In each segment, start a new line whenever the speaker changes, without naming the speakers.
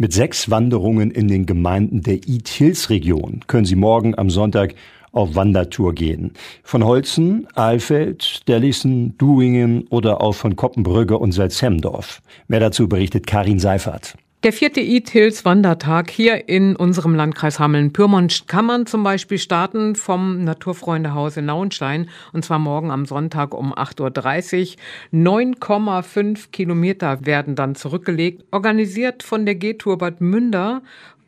Mit sechs Wanderungen in den Gemeinden der Eat Hills Region können Sie morgen am Sonntag auf Wandertour gehen. Von Holzen, Alfeld, Dellison, Duingen oder auch von Koppenbrügge und Salzhemdorf. Mehr dazu berichtet Karin Seifert.
Der vierte Eat Hills Wandertag hier in unserem Landkreis Hameln-Pyrmont kann man zum Beispiel starten vom Naturfreundehaus in Nauenstein und zwar morgen am Sonntag um 8.30 Uhr. 9,5 Kilometer werden dann zurückgelegt, organisiert von der G-Tour Bad Münder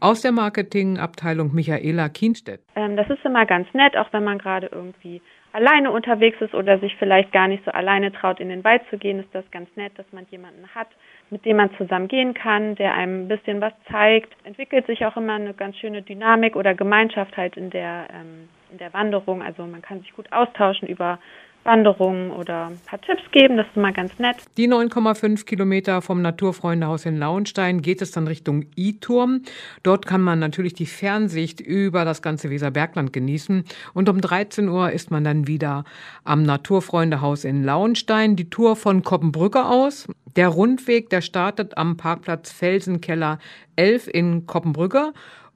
aus der Marketingabteilung Michaela Kienstedt.
Ähm, das ist immer ganz nett, auch wenn man gerade irgendwie alleine unterwegs ist oder sich vielleicht gar nicht so alleine traut, in den Wald zu gehen, ist das ganz nett, dass man jemanden hat, mit dem man zusammen gehen kann, der einem ein bisschen was zeigt. Entwickelt sich auch immer eine ganz schöne Dynamik oder Gemeinschaft halt in der, ähm, in der Wanderung. Also man kann sich gut austauschen über Wanderungen oder ein paar Tipps geben. Das ist immer ganz nett.
Die 9,5 Kilometer vom Naturfreundehaus in Lauenstein geht es dann Richtung I-Turm. Dort kann man natürlich die Fernsicht über das ganze Weserbergland genießen. Und um 13 Uhr ist man dann wieder am Naturfreundehaus in Lauenstein. Die Tour von Koppenbrücke aus. Der Rundweg, der startet am Parkplatz Felsenkeller 11 in Koppenbrücke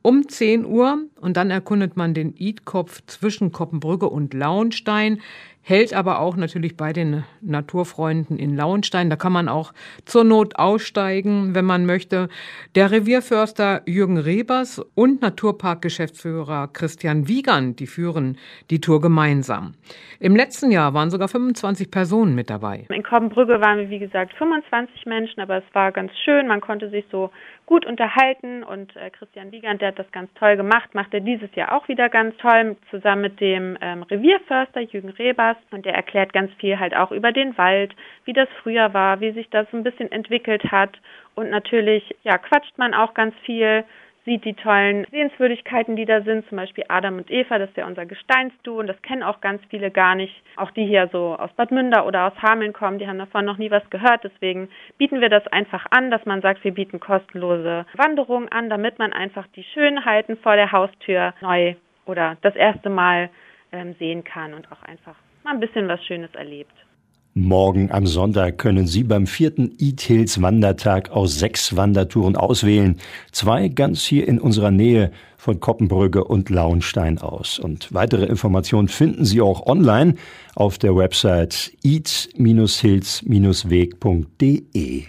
um 10 Uhr und dann erkundet man den Idkopf zwischen Koppenbrücke und Lauenstein hält aber auch natürlich bei den Naturfreunden in Lauenstein. Da kann man auch zur Not aussteigen, wenn man möchte. Der Revierförster Jürgen Rebers und Naturparkgeschäftsführer Christian Wiegand, die führen die Tour gemeinsam. Im letzten Jahr waren sogar 25 Personen mit dabei.
In Koppenbrügge waren wir, wie gesagt, 25 Menschen, aber es war ganz schön. Man konnte sich so gut unterhalten und äh, Christian Wiegand, der hat das ganz toll gemacht, macht er dieses Jahr auch wieder ganz toll, zusammen mit dem ähm, Revierförster Jürgen Rebers. Und der erklärt ganz viel halt auch über den Wald, wie das früher war, wie sich das ein bisschen entwickelt hat. Und natürlich, ja, quatscht man auch ganz viel, sieht die tollen Sehenswürdigkeiten, die da sind, zum Beispiel Adam und Eva, das ist ja unser Gesteinsdu und das kennen auch ganz viele gar nicht. Auch die hier so aus Bad Münder oder aus Hameln kommen, die haben davon noch nie was gehört. Deswegen bieten wir das einfach an, dass man sagt, wir bieten kostenlose Wanderungen an, damit man einfach die Schönheiten vor der Haustür neu oder das erste Mal ähm, sehen kann und auch einfach mal ein bisschen was Schönes erlebt.
Morgen am Sonntag können Sie beim vierten E-Tails Wandertag aus sechs Wandertouren auswählen. Zwei ganz hier in unserer Nähe von Koppenbrügge und Launstein aus. Und weitere Informationen finden Sie auch online auf der Website eat-hills-weg.de.